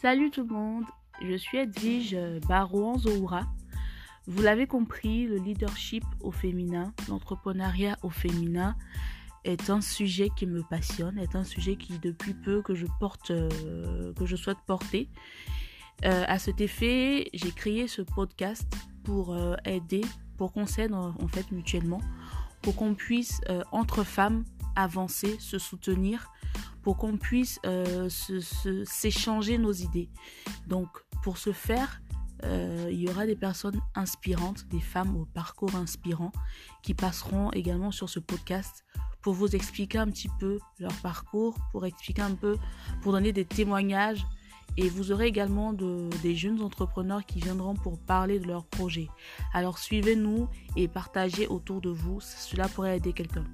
Salut tout le monde, je suis Edwige Barouan Zoura. Vous l'avez compris, le leadership au féminin, l'entrepreneuriat au féminin est un sujet qui me passionne, est un sujet qui depuis peu que je porte, euh, que je souhaite porter. Euh, à cet effet, j'ai créé ce podcast pour euh, aider, pour qu'on s'aide en, fait mutuellement, pour qu'on puisse entre femmes avancer, se soutenir pour qu'on puisse euh, s'échanger nos idées. Donc pour ce faire, euh, il y aura des personnes inspirantes, des femmes au parcours inspirant qui passeront également sur ce podcast pour vous expliquer un petit peu leur parcours, pour expliquer un peu, pour donner des témoignages. Et vous aurez également des jeunes entrepreneurs qui viendront pour parler de leurs projets. Alors suivez-nous et partagez autour de vous, cela pourrait aider quelqu'un.